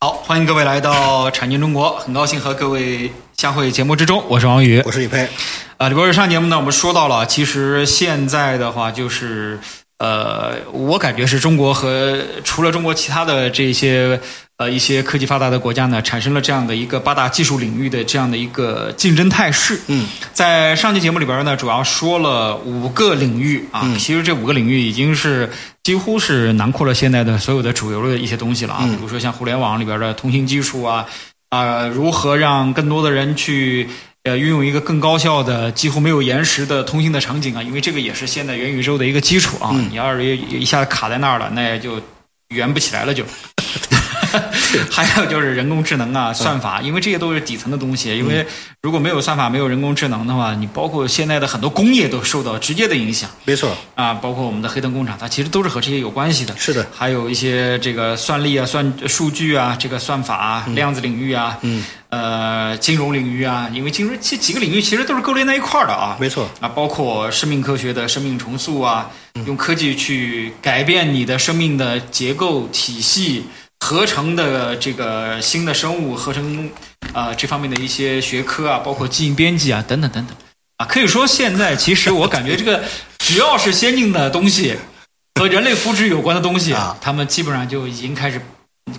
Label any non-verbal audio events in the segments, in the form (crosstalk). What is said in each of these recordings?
好，欢迎各位来到产经中国，很高兴和各位相会节目之中，我是王宇，我是李佩。啊，李博士上节目呢，我们说到了，其实现在的话就是，呃，我感觉是中国和除了中国其他的这些呃一些科技发达的国家呢，产生了这样的一个八大技术领域的这样的一个竞争态势。嗯，在上期节目里边呢，主要说了五个领域啊，其实这五个领域已经是几乎是囊括了现在的所有的主流的一些东西了啊，比如说像互联网里边的通信技术啊，啊、如何让更多的人去呃运用一个更高效的、几乎没有延时的通信的场景啊，因为这个也是现在元宇宙的一个基础啊。你要是一一下子卡在那儿了，那也就圆不起来了就。(laughs) 还有就是人工智能啊、算法，因为这些都是底层的东西。因为如果没有算法、没有人工智能的话，你包括现在的很多工业都受到直接的影响。没错，啊，包括我们的黑灯工厂，它其实都是和这些有关系的。是的，还有一些这个算力啊、算数据啊、这个算法啊、量子领域啊，嗯，呃，金融领域啊，因为金融这几个领域其实都是勾连在一块儿的啊。没错，啊，包括生命科学的生命重塑啊，用科技去改变你的生命的结构体系，合成的这个新的生物合成啊、这方面的一些学科啊，包括基因编辑啊等等等等啊，可以说现在其实我感觉这个只要是先进的东西和人类福祉有关的东西啊他们基本上就已经开始。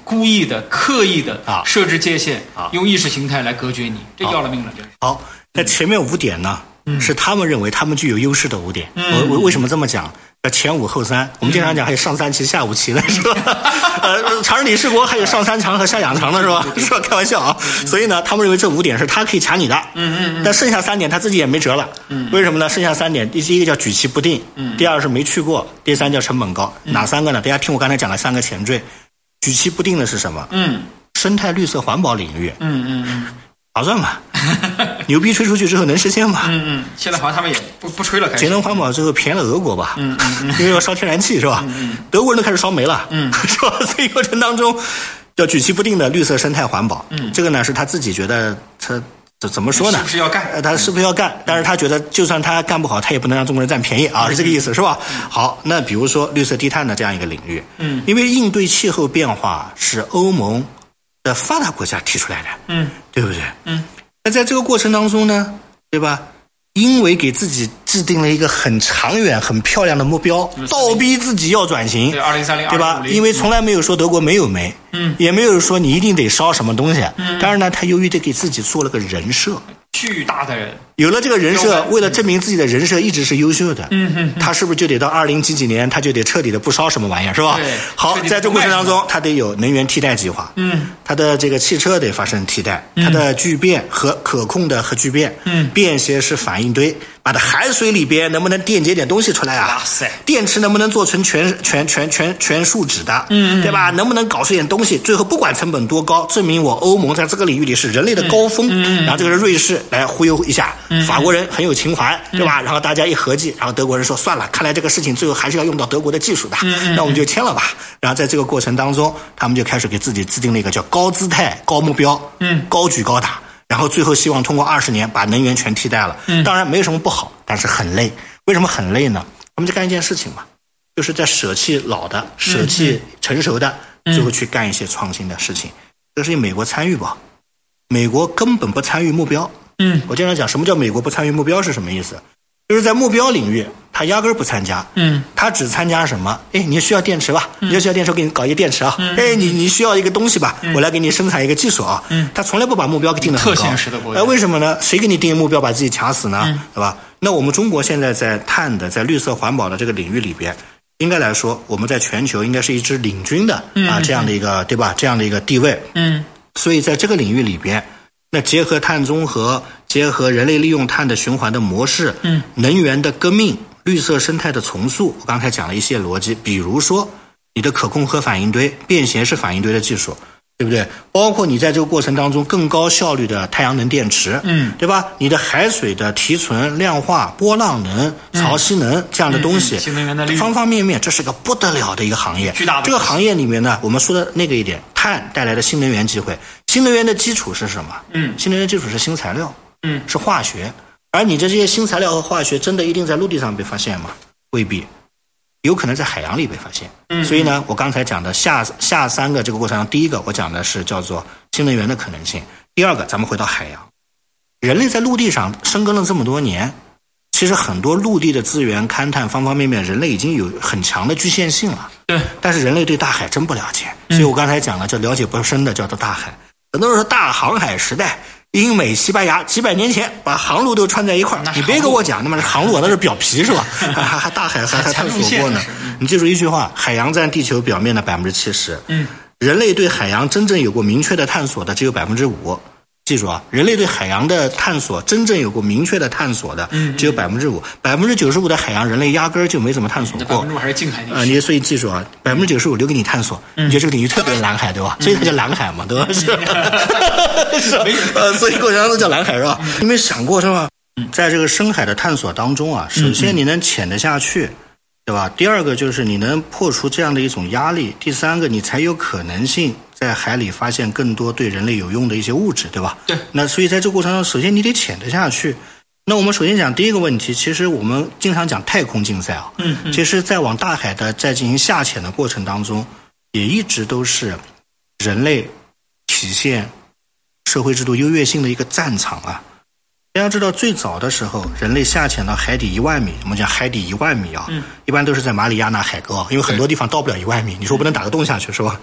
故意的、刻意的啊设置界限，啊用意识形态来隔绝你，这要了命了，就是。好，那前面五点呢，是他们认为他们具有优势的五点。我我为什么这么讲？呃，前五后三，我们经常讲还有上三旗、下五旗的是吧？(laughs) 呃，常任理事国还有上三强和下两强的是吧？是吧？(laughs) 开玩笑啊。所以呢，他们认为这五点是他可以卡你的。嗯嗯嗯。但剩下三点他自己也没辙了。嗯。为什么呢？剩下三点，第一个叫举棋不定，嗯，第二是没去过，第三叫成本高。哪三个呢？大家听我刚才讲的三个前缀。举棋不定的是什么？嗯生态绿色环保领域，嗯嗯嗯划算吗？(laughs) 牛逼吹出去之后能实现吗？嗯嗯，现在好像他们也不不吹了，开始。节能环保之后便宜了俄国吧？嗯嗯因为要烧天然气是吧？嗯德国人都开始烧煤了，嗯，(laughs) 是吧？所以过程当中要举棋不定的绿色生态环保，嗯，这个呢是他自己觉得他怎怎么说呢？是不是要干呃他是不是要干？但是他觉得就算他干不好，他也不能让中国人占便宜啊，是这个意思是吧？好，那比如说绿色低碳的这样一个领域，嗯，因为应对气候变化是欧盟的发达国家提出来的，嗯对不对？嗯，那在这个过程当中呢，对吧？因为给自己制定了一个很长远、很漂亮的目标，倒逼自己要转型，对二零三零对吧？因为从来没有说德国没有煤，嗯，也没有说你一定得烧什么东西，嗯，但是呢，他由于得给自己做了个人设，巨大的人，有了这个人设，为了证明自己的人设一直是优秀的，嗯嗯他是不是就得到二零几几年，他就得彻底的不烧什么玩意儿，是吧？对？好在这个过程当中，他得有能源替代计划，嗯，他的这个汽车得发生替代，他的聚变和可控的核聚变，嗯。便携式反应堆，把它海水里边能不能电解点东西出来啊？哇塞电池能不能做成全全全全全树脂的？嗯嗯对吧？能不能搞出点东西？最后不管成本多高，证明我欧盟在这个领域里是人类的高峰。嗯然后这个是瑞士来忽悠一下，法国人很有情怀，对吧？然后大家一合计，然后德国人说算了，看来这个事情最后还是要用到德国的技术的，那我们就签了吧。然后在这个过程当中，他们就开始给自己制定了一个叫高姿态、高目标，嗯，高举高打。然后最后希望通过二十年把能源全替代了。嗯，当然没有什么不好，但是很累。为什么很累呢？我们就干一件事情嘛，就是在舍弃老的、舍弃成熟的，最后去干一些创新的事情。这是美国参与吧？美国根本不参与目标。嗯我经常讲，什么叫美国不参与目标是什么意思？就是在目标领域，他压根儿不参加。嗯，他只参加什么？哎，你需要电池吧？你需要电池，我给你搞一个电池啊。哎，你你需要一个东西吧？我来给你生产一个技术啊。嗯他从来不把目标定的很高。特现实的国家哎，为什么呢？谁给你定目标，把自己卡死呢？对吧？那我们中国现在在碳的、在绿色环保的这个领域里边，应该来说，我们在全球应该是一支领军的啊这样的一个对吧？这样的一个地位。嗯所以在这个领域里边，那结合碳中和，结合人类利用碳的循环的模式，嗯，能源的革命，绿色生态的重塑，我刚才讲了一些逻辑，比如说你的可控核反应堆、便携式反应堆的技术，对不对？包括你在这个过程当中更高效率的太阳能电池，嗯，对吧？你的海水的提纯、量化、波浪能、潮汐能这样的东西，新能源的方方面面，这是个不得了的一个行业。巨大的这个行业里面呢，我们说的那个一点，碳带来的新能源机会，新能源的基础是什么？嗯新能源基础是新材料，嗯是化学。而你的这些新材料和化学，真的一定在陆地上被发现吗？未必。有可能在海洋里被发现。所以呢，我刚才讲的下下三个这个过程中，第一个我讲的是叫做新能源的可能性，第二个咱们回到海洋，人类在陆地上生根了这么多年。其实很多陆地的资源勘探方方面面，人类已经有很强的局限性了。对，但是人类对大海真不了解，所以我刚才讲了，叫了解不深的叫做大海。很多人说大航海时代，英美西班牙几百年前把航路都串在一块儿，你别跟我讲，那么航路那是表皮是吧？还 (laughs) 还大海还还探索过呢。你记住一句话：海洋占地球表面的百分之七十。嗯，人类对海洋真正有过明确的探索的只有百分之五。记住啊，人类对海洋的探索真正有过明确的探索的，只有百分之五，百分之九十五的海洋人类压根儿就没怎么探索过。百分之五还是近海啊，你所以记住啊，百分之九十五留给你探索。你觉得这个领域特别蓝海对吧？所以它叫蓝海嘛，对吧？是，(laughs) (laughs) 呃，所以过程当中叫蓝海是吧？你没想过是吧？在这个深海的探索当中啊，首先你能潜得下去，对吧？第二个就是你能破除这样的一种压力，第三个你才有可能性。在海里发现更多对人类有用的一些物质，对吧？对。那所以在这个过程中，首先你得潜得下去。那我们首先讲第一个问题，其实我们经常讲太空竞赛啊。嗯嗯。其实，在往大海的在进行下潜的过程当中，也一直都是人类体现社会制度优越性的一个战场啊。大家知道，最早的时候，人类下潜到海底一万米，我们讲海底一万米啊，一般都是在马里亚纳海沟，因为很多地方到不了一万米，你说不能打个洞下去是吧？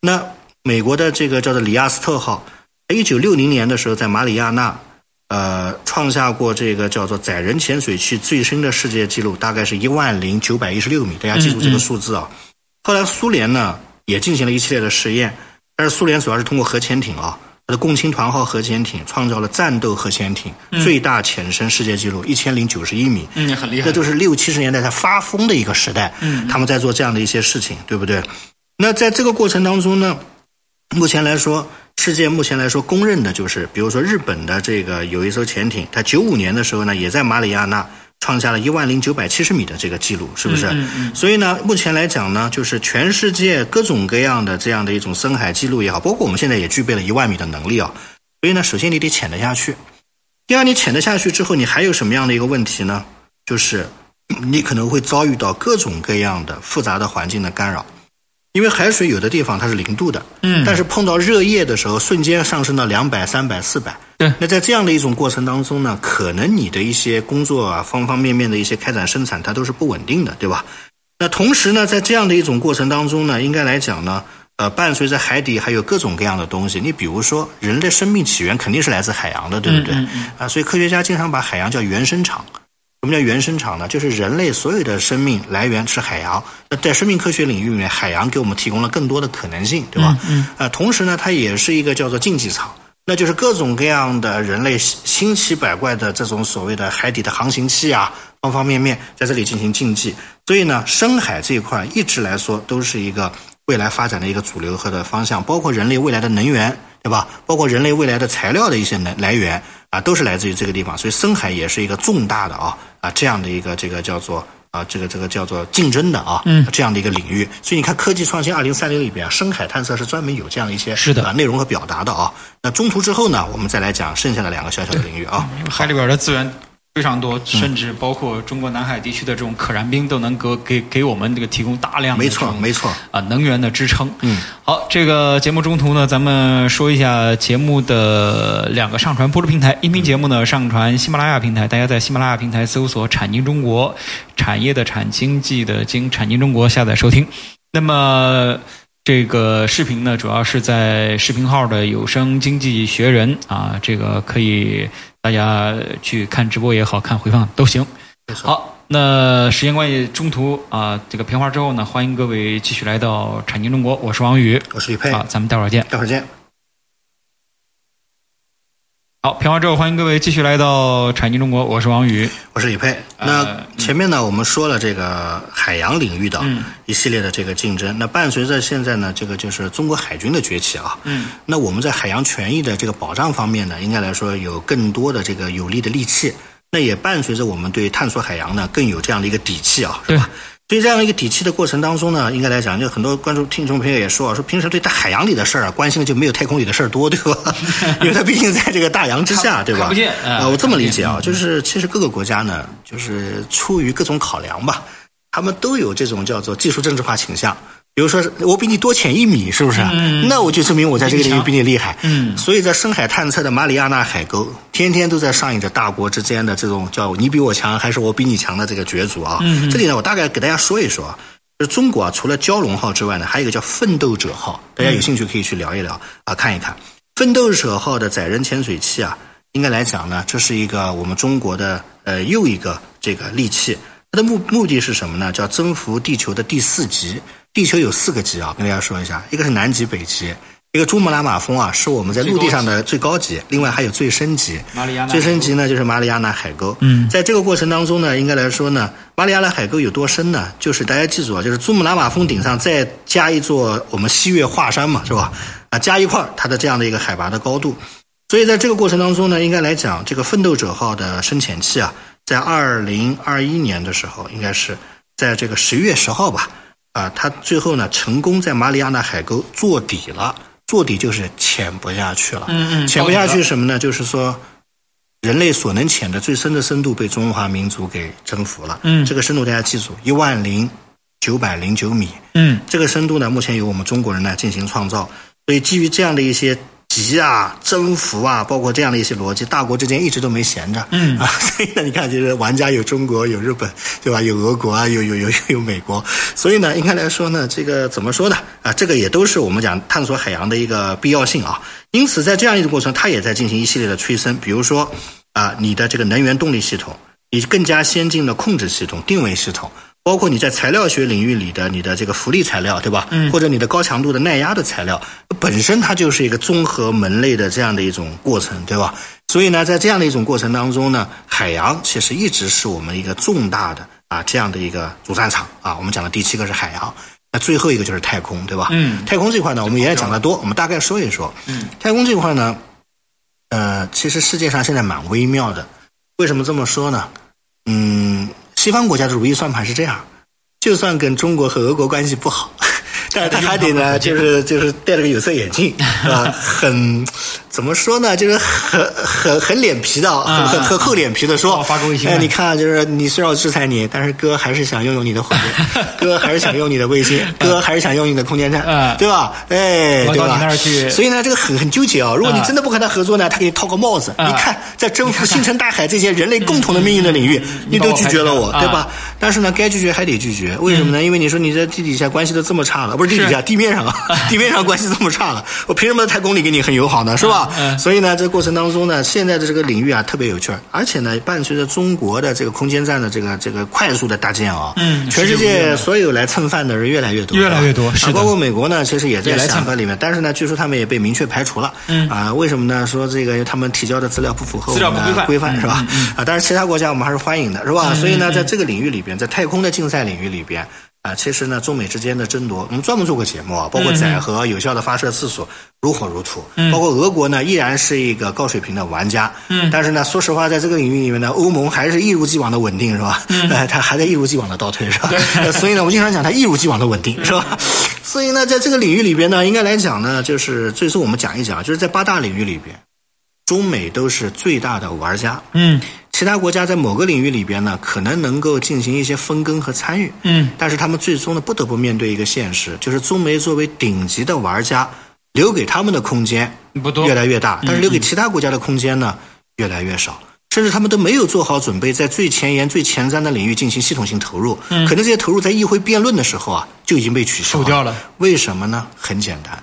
那美国的这个叫做里亚斯特号，一九六零年的时候在马里亚纳，呃，创下过这个叫做载人潜水器最深的世界纪录，大概是一万零九百一十六米。大家记住这个数字啊。后来苏联呢也进行了一系列的实验，但是苏联主要是通过核潜艇啊，它的共青团号核潜艇创造了战斗核潜艇最大潜深世界纪录一千零九十一米。嗯，很厉害。这就是六七十年代他发疯的一个时代，嗯，他们在做这样的一些事情，对不对？那在这个过程当中呢？目前来说，世界目前来说公认的就是，比如说日本的这个有一艘潜艇，它九五年的时候呢，也在马里亚纳创下了一万零九百七十米的这个记录，是不是？所以呢，目前来讲呢，就是全世界各种各样的这样的一种深海记录也好，包括我们现在也具备了一万米的能力啊。所以呢，首先你得潜得下去，第二，你潜得下去之后，你还有什么样的一个问题呢？就是你可能会遭遇到各种各样的复杂的环境的干扰。因为海水有的地方它是零度的，嗯，但是碰到热液的时候，瞬间上升到两百、三百、四百。对，那在这样的一种过程当中呢，可能你的一些工作啊，方方面面的一些开展生产，它都是不稳定的，对吧？那同时呢，在这样的一种过程当中呢，应该来讲呢，呃，伴随着海底还有各种各样的东西。你比如说，人类生命起源肯定是来自海洋的，对不对？啊，所以科学家经常把海洋叫原生场。什么叫原生场呢？就是人类所有的生命来源是海洋。那在生命科学领域里面，海洋给我们提供了更多的可能性，对吧？嗯。呃，同时呢，它也是一个叫做竞技场，那就是各种各样的人类新奇百怪的这种所谓的海底的航行器啊，方方面面在这里进行竞技。所以呢，深海这一块一直来说都是一个未来发展的一个主流和的方向，包括人类未来的能源，对吧？包括人类未来的材料的一些能来源啊，都是来自于这个地方。所以深海也是一个重大的啊。啊，这样的一个这个叫做啊，这个这个叫做竞争的啊，嗯，这样的一个领域。所以你看，科技创新二零三零里边啊，深海探测是专门有这样一些是的啊内容和表达的啊。那中途之后呢，我们再来讲剩下的两个小小的领域啊。海里边的资源。非常多，甚至包括中国南海地区的这种可燃冰都能够给给我们这个提供大量的没错没错啊能源的支撑。嗯，好，这个节目中途呢，咱们说一下节目的两个上传播出平台。音频节目呢，上传喜马拉雅平台，大家在喜马拉雅平台搜索“产经中国”，产业的产，经济的经，产经中国下载收听。那么这个视频呢，主要是在视频号的有声经济学人啊，这个可以。大家去看直播也好看回放都行。好，那时间关系，中途啊，这个片花之后呢，欢迎各位继续来到产经中国，我是王宇，我是李佩，好，咱们待会儿见，待会儿见。好，评完之后，欢迎各位继续来到产经中国，我是王宇，我是李佩。那前面呢，我们说了这个海洋领域的一系列的这个竞争，那伴随着现在呢，这个就是中国海军的崛起啊，嗯，那我们在海洋权益的这个保障方面呢，应该来说有更多的这个有力的利器，那也伴随着我们对探索海洋呢更有这样的一个底气啊，是吧？所以这样一个底气的过程当中呢，应该来讲，就很多观众、听众朋友也说啊，说平时对大海洋里的事儿啊，关心的就没有太空里的事儿多，对吧？(laughs) 因为它毕竟在这个大洋之下，对吧？不见啊，我这么理解啊，就是其实各个国家呢，就是出于各种考量吧，他们都有这种叫做技术政治化倾向。比如说，我比你多潜一米，是不是？嗯那我就证明我在这个领域比你厉害。嗯所以在深海探测的马里亚纳海沟，天天都在上演着大国之间的这种叫你比我强还是我比你强的这个角逐啊。嗯这里呢，我大概给大家说一说啊。就是中国啊，除了蛟龙号之外呢，还有一个叫奋斗者号，大家有兴趣可以去聊一聊啊，看一看。奋斗者号的载人潜水器啊，应该来讲呢，这是一个我们中国的呃又一个这个利器。它的目目的是什么呢？叫征服地球的第四极。地球有四个极啊，跟大家说一下，一个是南极、北极，一个珠穆朗玛峰啊，是我们在陆地上的最高级，另外还有最深级。马里亚纳最深级呢就是马里亚纳海沟。嗯在这个过程当中呢，应该来说呢，马里亚纳海沟有多深呢？就是大家记住啊，就是珠穆朗玛峰顶上再加一座我们西岳华山嘛，是吧？啊，加一块儿它的这样的一个海拔的高度。所以在这个过程当中呢，应该来讲，这个奋斗者号的深潜器啊，在二零二一年的时候，应该是在这个十月十号吧，啊，他最后呢成功在马里亚纳海沟做底了。做底就是潜不下去了。嗯嗯潜不下去什么呢？就是说。人类所能潜的最深的深度被中华民族给征服了。嗯这个深度大家记住，一万零九百零九米。嗯这个深度呢，目前由我们中国人呢进行创造。所以基于这样的一些急啊、征服啊，包括这样的一些逻辑，大国之间一直都没闲着。嗯 (laughs) 啊，所以呢，你看，就是玩家有中国，有日本，对吧？有俄国啊，有有有有美国。所以呢，应该来说呢，这个怎么说呢？啊，这个也都是我们讲探索海洋的一个必要性啊。因此，在这样一个过程，它也在进行一系列的催生，比如说啊，你的这个能源动力系统，你更加先进的控制系统、定位系统。包括你在材料学领域里的你的这个浮力材料，对吧？嗯或者你的高强度的耐压的材料，本身它就是一个综合门类的这样的一种过程，对吧？所以呢，在这样的一种过程当中呢，海洋其实一直是我们一个重大的啊这样的一个主战场啊。我们讲的第七个是海洋，那最后一个就是太空，对吧？嗯太空这块呢，我们也讲的多，我们大概说一说。嗯，太空这块呢，呃，其实世界上现在蛮微妙的。为什么这么说呢？嗯，西方国家的如意算盘是这样，就算跟中国和俄国关系不好，(laughs) 但是他还得呢，就是就是戴着个有色眼镜，啊，很怎么说呢？就是很很很脸皮的，很很很厚脸皮的说哦，发个微信哎，你看，就是你虽然要制裁你，但是哥还是想拥有你的火箭，(laughs) 哥还是想用你的卫星，(laughs) 哥还是想用你的空间站嗯，对吧？哎，对吧所以呢，这个很很纠结啊。如果你真的不和他合作呢，他给你套个帽子。嗯你看，在征服星辰大海这些人类共同的命运的领域，(laughs) 你都拒绝了我，嗯对吧？但是呢，该拒绝还得拒绝，为什么呢？因为你说你在地底下关系都这么差了，不是地底下，地面上啊，地面上关系这么差了，我凭什么在太空里跟你很友好呢？是吧？嗯所以呢，这个过程当中呢，现在的这个领域啊特别有趣儿，而且呢，伴随着中国的这个空间站的这个这个快速的搭建啊，嗯全世界所有来蹭饭的人越来越多，越来越多啊包括美国呢，其实也在想和里面，但是呢，据说他们也被明确排除了。嗯啊，为什么呢？说这个他们提交的资料不符合资料我们不规范的规范嗯是吧？啊，但是其他国家我们还是欢迎的，是吧？嗯所以呢，在这个领域里边，在太空的竞赛领域里边。啊，其实呢，中美之间的争夺，我们专门做过节目啊，包括载荷、有效的发射次数如火如荼。嗯包括俄国呢，依然是一个高水平的玩家。嗯但是呢，说实话，在这个领域里面呢，欧盟还是一如既往的稳定，是吧？嗯，呃，(laughs) 它还在一如既往的倒退，是吧？呃 (laughs) 所以呢，我经常讲它一如既往的稳定，是吧？所以呢，在这个领域里边呢，应该来讲呢，就是最终我们讲一讲，就是在八大领域里边，中美都是最大的玩家。嗯其他国家在某个领域里边呢，可能能够进行一些分羹和参与，嗯。但是他们最终呢，不得不面对一个现实，就是中媒作为顶级的玩家，留给他们的空间不多。越来越大，但是留给其他国家的空间呢，越来越少。甚至他们都没有做好准备，在最前沿、最前瞻的领域进行系统性投入，嗯。可能这些投入在议会辩论的时候啊，就已经被取消收掉了，为什么呢？很简单，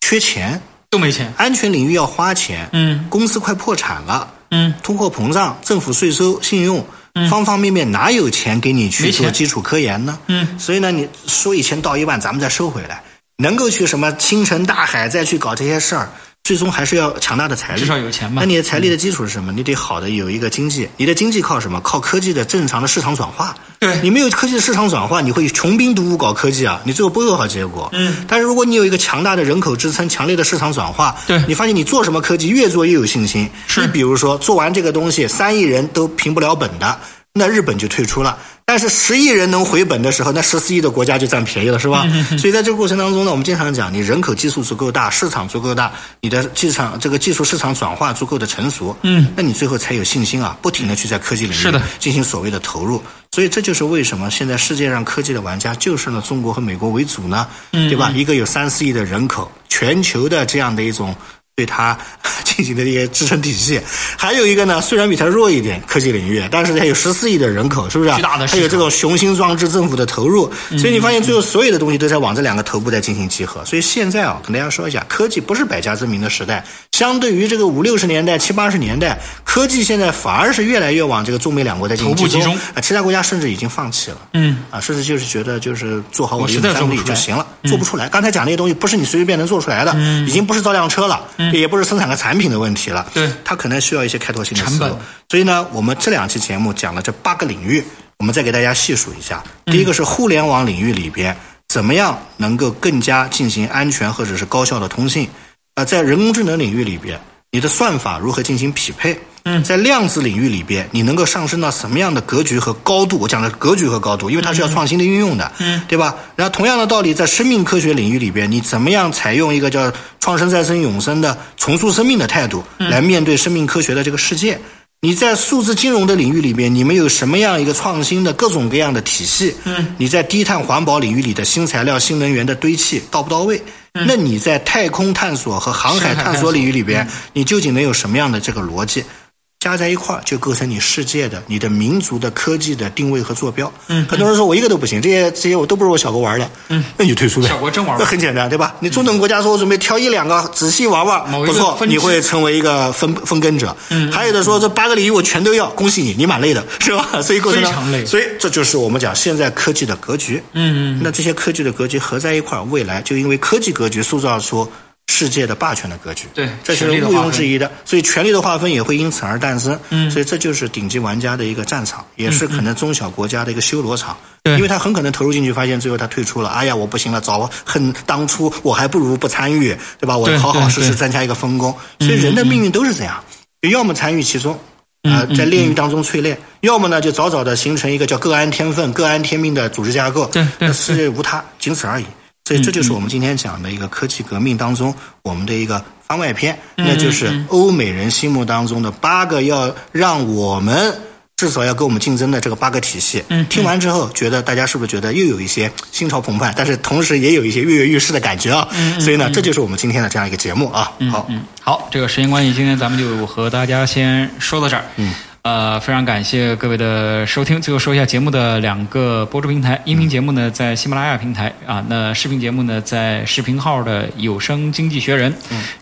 缺钱，都没钱。安全领域要花钱，嗯。公司快破产了，嗯。通货膨胀、政府税收、信用，方方面面哪有钱给你去做基础科研呢？嗯。所以呢，你说一千道一万，咱们再收回来，能够去什么星辰大海再去搞这些事儿，最终还是要强大的财力，至少有钱嘛那你的财力的基础是什么？你得好的有一个经济，你的经济靠什么？靠科技的正常的市场转化。对你没有科技的市场转化，你会穷兵黩武搞科技啊，你最后不会有好结果。嗯，但是如果你有一个强大的人口支撑、强烈的市场转化，对你发现你做什么科技越做越有信心。是你比如说做完这个东西，三亿人都平不了本的。那日本就退出了，但是十亿人能回本的时候，那十四亿的国家就占便宜了，是吧？所以在这个过程当中呢，我们经常讲，你人口基数足够大，市场足够大，你的技场这个技术市场转化足够的成熟，嗯，那你最后才有信心啊，不停的去在科技领域进行所谓的投入。所以这就是为什么现在世界上科技的玩家就剩了中国和美国为主呢？对吧？一个有三四亿的人口，全球的这样的一种。对它进行的一些支撑体系，还有一个呢，虽然比它弱一点，科技领域，但是它有十四亿的人口，是不是？巨大的还有这种雄心壮志，政府的投入，所以你发现最后所有的东西都在往这两个头部在进行集合。所以现在啊，跟大家说一下，科技不是百家争鸣的时代。相对于这个五六十年代、七八十年代，科技现在反而是越来越往这个中美两国在进行集中啊，其他国家甚至已经放弃了。嗯啊，甚至就是觉得就是做好我的三力就行了，做不出来。刚才讲那些东西不是你随随便能做出来的，已经不是造辆车了。也不是生产个产品的问题了，对，它可能需要一些开拓性的思路。所以呢，我们这两期节目讲了这八个领域，我们再给大家细数一下。第一个是互联网领域里边，怎么样能够更加进行安全或者是高效的通信？啊，在人工智能领域里边。你的算法如何进行匹配？嗯，在量子领域里边，你能够上升到什么样的格局和高度？我讲的格局和高度，因为它是要创新的运用的，嗯，对吧？然后同样的道理，在生命科学领域里边，你怎么样采用一个叫创生、再生、永生的重塑生命的态度来面对生命科学的这个世界？你在数字金融的领域里边，你们有什么样一个创新的各种各样的体系？嗯，你在低碳环保领域里的新材料、新能源的堆砌到不到位？那你在太空探索和航海探索领域里边，你究竟能有什么样的这个逻辑？加在一块儿就构成你世界的、你的民族的科技的定位和坐标。嗯，很多人说我一个都不行，这些这些我都不是我小国玩的。嗯，(laughs) 那你就退出呗。小国真玩，那 (laughs) 很简单，对吧？你中等国家说我准备挑一两个仔细玩玩，不错，你会成为一个分分耕者。嗯，还有的说这八个领域我全都要，恭喜你，你蛮累的，是吧？(laughs) 所以非常累。所以这就是我们讲现在科技的格局。嗯嗯，那这些科技的格局合在一块儿，未来就因为科技格局塑造出。世界的霸权的格局，对，这是毋庸置疑的。所以权力的划分也会因此而诞生。嗯，所以这就是顶级玩家的一个战场，也是可能中小国家的一个修罗场。对，因为他很可能投入进去，发现最后他退出了。哎呀，我不行了，早很当初我还不如不参与，对吧？我好好实实增加一个分工。所以人的命运都是这样，要么参与其中，啊，在炼狱当中淬炼；要么呢，就早早的形成一个叫各安天分、各安天命的组织架构。对，对，是无他，仅此而已。所以这就是我们今天讲的一个科技革命当中我们的一个番外篇，那就是欧美人心目当中的八个要让我们至少要跟我们竞争的这个八个体系。听完之后，觉得大家是不是觉得又有一些心潮澎湃，但是同时也有一些跃跃欲试的感觉啊？所以呢，这就是我们今天的这样一个节目啊。好，好，这个时间关系，今天咱们就和大家先说到这儿。嗯。呃，非常感谢各位的收听。最后说一下节目的两个播出平台：音频节目呢在喜马拉雅平台啊，那视频节目呢在视频号的有声经济学人，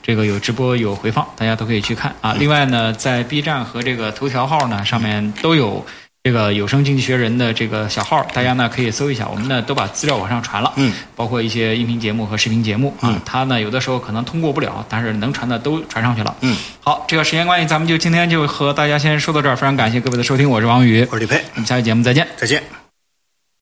这个有直播有回放，大家都可以去看啊。另外呢，在 B 站和这个头条号呢上面都有。这个有声经济学人的这个小号，大家呢可以搜一下，我们呢都把资料往上传了，嗯，包括一些音频节目和视频节目啊，它呢有的时候可能通过不了，但是能传的都传上去了，嗯，好，这个时间关系，咱们就今天就和大家先说到这儿，非常感谢各位的收听，我是王宇，我是李佩，我们下期节目再见，再见。